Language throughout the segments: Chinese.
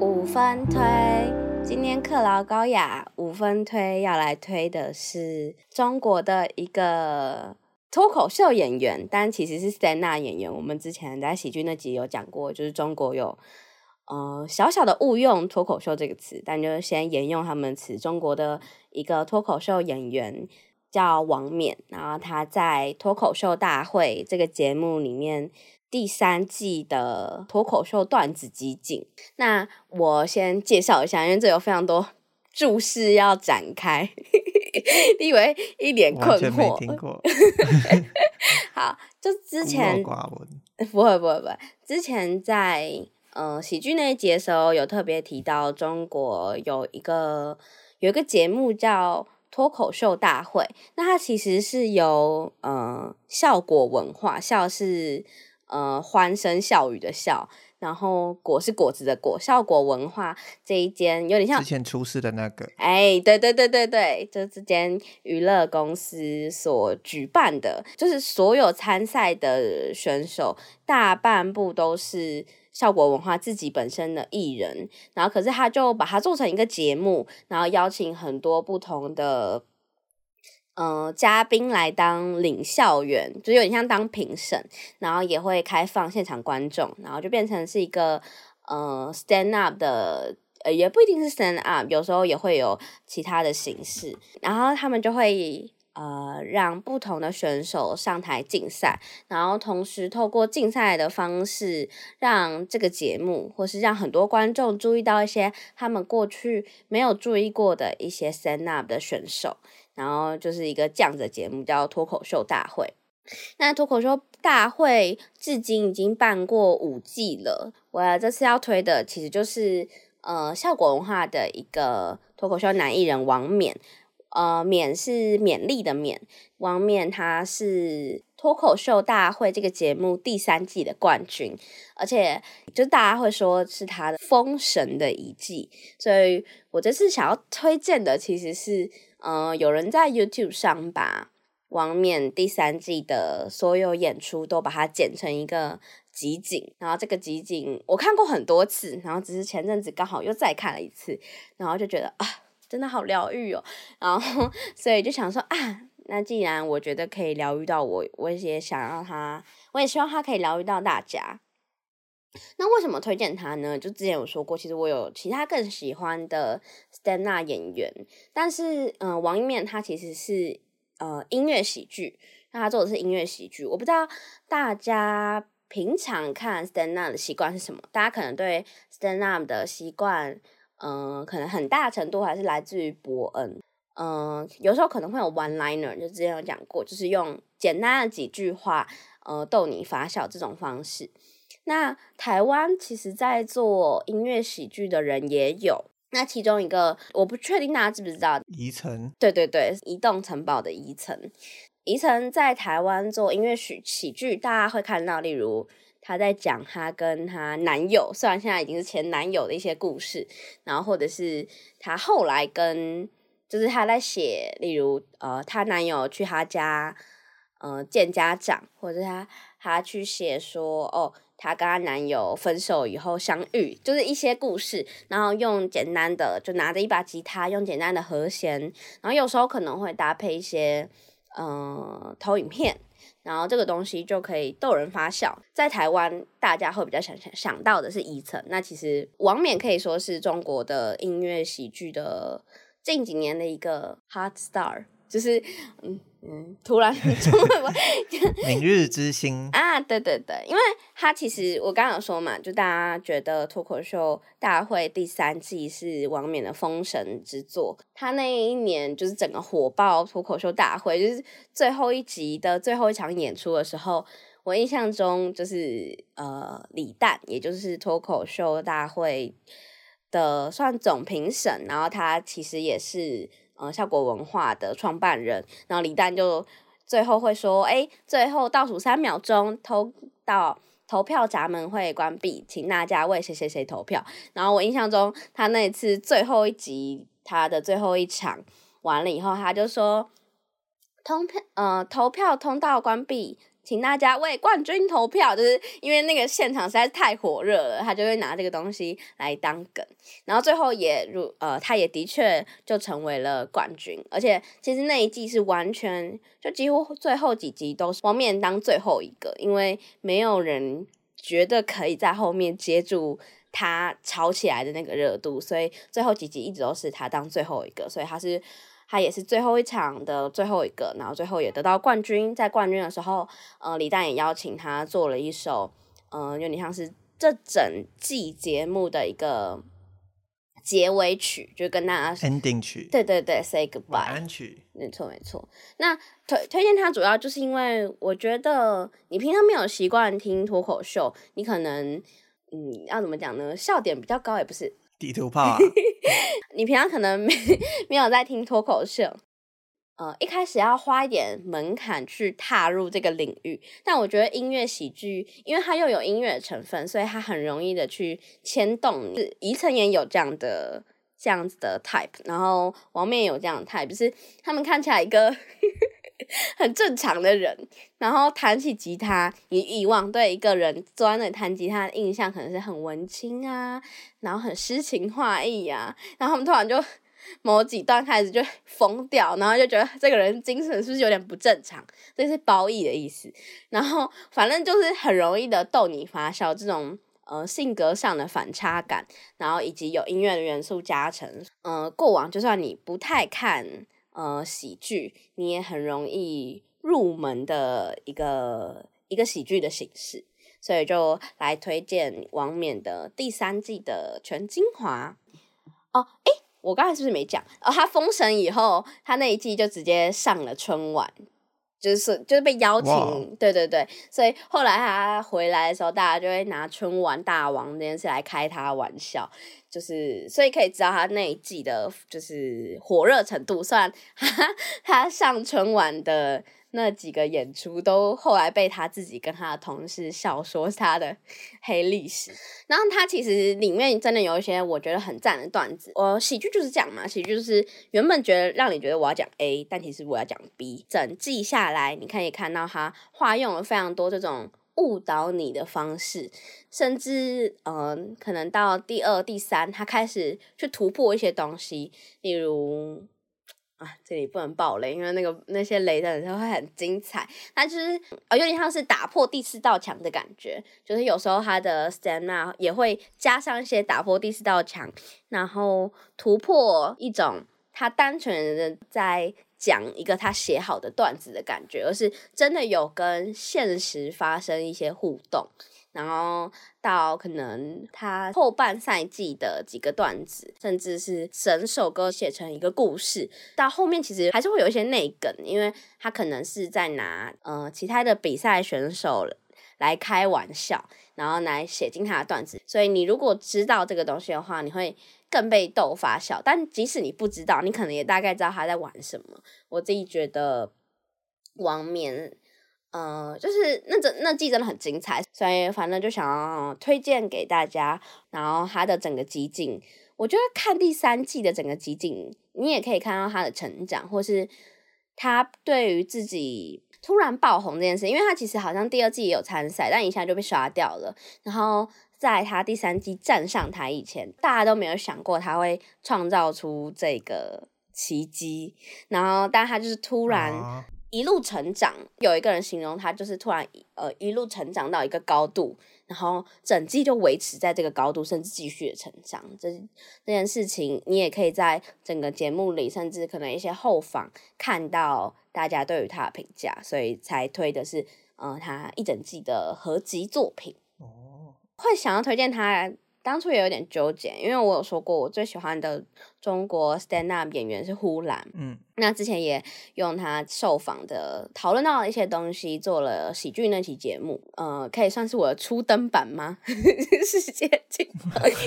五分推，今天克劳高雅五分推要来推的是中国的一个脱口秀演员，但其实是 stand up 演员。我们之前在喜剧那集有讲过，就是中国有呃小小的误用脱口秀这个词，但就先沿用他们词。中国的一个脱口秀演员叫王冕，然后他在脱口秀大会这个节目里面。第三季的脱口秀段子集锦，那我先介绍一下，因为这有非常多注释要展开，你以为一脸困惑。没听过。好，就之前不会不会不会，之前在呃喜剧那一节的时候，有特别提到中国有一个有一个节目叫脱口秀大会，那它其实是由呃笑果文化，笑是。呃，欢声笑语的笑，然后果是果子的果，效果文化这一间有点像之前出事的那个，哎，对对对对对，就这间娱乐公司所举办的，就是所有参赛的选手大半部都是效果文化自己本身的艺人，然后可是他就把它做成一个节目，然后邀请很多不同的。呃，嘉宾来当领笑员，就有点像当评审，然后也会开放现场观众，然后就变成是一个呃 stand up 的，呃也不一定是 stand up，有时候也会有其他的形式，然后他们就会呃让不同的选手上台竞赛，然后同时透过竞赛的方式，让这个节目或是让很多观众注意到一些他们过去没有注意过的一些 stand up 的选手。然后就是一个这样的节目，叫脱口秀大会。那脱口秀大会至今已经办过五季了。我这次要推的其实就是呃，笑果文化的一个脱口秀男艺人王冕。呃，冕是勉励的勉，王冕他是脱口秀大会这个节目第三季的冠军，而且就大家会说是他的封神的一季。所以我这次想要推荐的其实是。呃，有人在 YouTube 上把王冕第三季的所有演出都把它剪成一个集锦，然后这个集锦我看过很多次，然后只是前阵子刚好又再看了一次，然后就觉得啊，真的好疗愈哦，然后所以就想说啊，那既然我觉得可以疗愈到我，我也想让他，我也希望他可以疗愈到大家。那为什么推荐他呢？就之前有说过，其实我有其他更喜欢的 stand up 演员，但是，嗯、呃，王冕他其实是呃音乐喜剧，那他做的是音乐喜剧。我不知道大家平常看 stand up 的习惯是什么？大家可能对 stand up 的习惯，嗯、可能很大程度还是来自于伯恩。嗯、有时候可能会有 one liner，就之前有讲过，就是用简单的几句话，呃，逗你发笑这种方式。那台湾其实，在做音乐喜剧的人也有。那其中一个，我不确定大家知不知道，宜城。对对对，移动城堡的宜城。宜城在台湾做音乐喜喜剧，大家会看到，例如她在讲她跟她男友，虽然现在已经是前男友的一些故事，然后或者是她后来跟，就是她在写，例如呃，她男友去她家，呃，见家长，或者她她去写说哦。她跟她男友分手以后相遇，就是一些故事，然后用简单的就拿着一把吉他，用简单的和弦，然后有时候可能会搭配一些嗯、投影片，然后这个东西就可以逗人发笑。在台湾，大家会比较想想想到的是宜城，那其实王冕可以说是中国的音乐喜剧的近几年的一个 hot star，就是嗯。嗯，突然中文我明日之星 啊，对对对，因为他其实我刚刚有说嘛，就大家觉得脱口秀大会第三季是王冕的封神之作，他那一年就是整个火爆脱口秀大会，就是最后一集的最后一场演出的时候，我印象中就是呃李诞，也就是脱口秀大会的算总评审，然后他其实也是。呃，效果文化的创办人，然后李诞就最后会说：“哎，最后倒数三秒钟，投到投票闸门会关闭，请大家为谁谁谁投票。”然后我印象中，他那一次最后一集，他的最后一场完了以后，他就说：“通票，呃，投票通道关闭。”请大家为冠军投票，就是因为那个现场实在是太火热了，他就会拿这个东西来当梗，然后最后也如呃，他也的确就成为了冠军，而且其实那一季是完全就几乎最后几集都是王冕当最后一个，因为没有人觉得可以在后面接住他炒起来的那个热度，所以最后几集一直都是他当最后一个，所以他是。他也是最后一场的最后一个，然后最后也得到冠军。在冠军的时候，呃，李诞也邀请他做了一首，嗯、呃，有点像是这整季节目的一个结尾曲，就跟大家 ending 曲。对对对，say goodbye。晚安曲。没错没错。那推推荐他主要就是因为我觉得你平常没有习惯听脱口秀，你可能嗯要怎么讲呢？笑点比较高也不是。地图炮啊！你平常可能没 没有在听脱口秀，呃，一开始要花一点门槛去踏入这个领域。但我觉得音乐喜剧，因为它又有音乐成分，所以它很容易的去牵动你。宜城也有这样的这样子的 type，然后王冕有这样的 type，就是他们看起来一个。很正常的人，然后弹起吉他，你以往对一个人坐在那里弹吉他的印象可能是很文青啊，然后很诗情画意啊，然后他们突然就某几段开始就疯掉，然后就觉得这个人精神是不是有点不正常？这是褒义的意思。然后反正就是很容易的逗你发笑，这种呃性格上的反差感，然后以及有音乐的元素加成，呃，过往就算你不太看。呃，喜剧你也很容易入门的一个一个喜剧的形式，所以就来推荐王冕的第三季的全精华。哦，诶，我刚才是不是没讲？哦，他封神以后，他那一季就直接上了春晚。就是就是被邀请，Wow. 对对对，所以后来他回来的时候，大家就会拿春晚大王这件事来开他玩笑，就是所以可以知道他那一季的就是火热程度，虽然他 他上春晚的。那几个演出都后来被他自己跟他的同事笑说是他的黑历史，然后他其实里面真的有一些我觉得很赞的段子。我喜剧就是这样嘛，喜剧就是原本觉得让你觉得我要讲 A，但其实我要讲 B。整季下来，你可以看到他化用了非常多这种误导你的方式，甚至嗯、可能到第二、第三，他开始去突破一些东西，例如。啊，这里不能爆雷，因为那个那些雷的时候会很精彩。它就是呃，有点像是打破第四道墙的感觉，就是有时候他的 stand up 也会加上一些打破第四道墙，然后突破一种他单纯的在讲一个他写好的段子的感觉，而是真的有跟现实发生一些互动。然后到可能他后半赛季的几个段子，甚至是整首歌写成一个故事，到后面其实还是会有一些内梗，因为他可能是在拿呃其他的比赛选手来开玩笑，然后来写进他的段子。所以你如果知道这个东西的话，你会更被逗发笑。但即使你不知道，你可能也大概知道他在玩什么。我自己觉得王冕。呃，就是那整那季真的很精彩，所以反正就想要推荐给大家。然后他的整个集锦，我觉得看第三季的整个集锦，你也可以看到他的成长，或是他对于自己突然爆红这件事，因为他其实好像第二季也有参赛，但一下就被刷掉了。然后在他第三季站上台以前，大家都没有想过他会创造出这个奇迹。然后，但他就是突然。一路成长，有一个人形容他就是突然呃一路成长到一个高度，然后整季就维持在这个高度，甚至继续的成长。这这件事情，你也可以在整个节目里，甚至可能一些后访看到大家对于他的评价，所以才推的是呃他一整季的合集作品。哦，会想要推荐他。当初也有点纠结，因为我有说过我最喜欢的中国 stand up 演员是呼兰，嗯，那之前也用他受访的讨论到的一些东西，做了喜剧那期节目，呃，可以算是我的初登版吗？世界级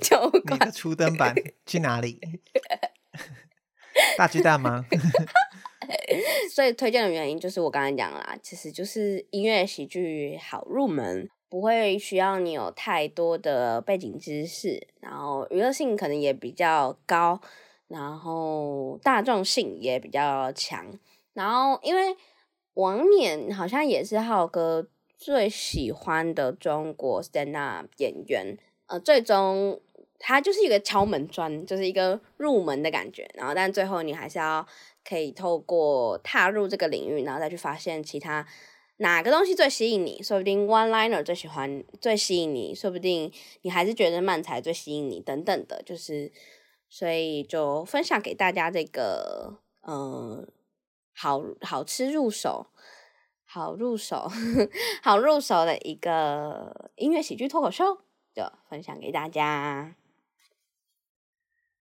酒馆的初登版去哪里？大巨蛋吗？所以推荐的原因就是我刚才讲啦，其实就是音乐喜剧好入门。不会需要你有太多的背景知识，然后娱乐性可能也比较高，然后大众性也比较强。然后，因为王冕好像也是浩哥最喜欢的中国 stand up 演员，呃，最终他就是一个敲门砖，就是一个入门的感觉。然后，但最后你还是要可以透过踏入这个领域，然后再去发现其他哪个东西最吸引你。说不定 one liner 最喜欢最吸引你，说不定你还是觉得漫才最吸引你，等等的，就是所以就分享给大家这个，嗯、好好吃入手，好入手，好入手的一个音乐喜剧脱口秀，就分享给大家。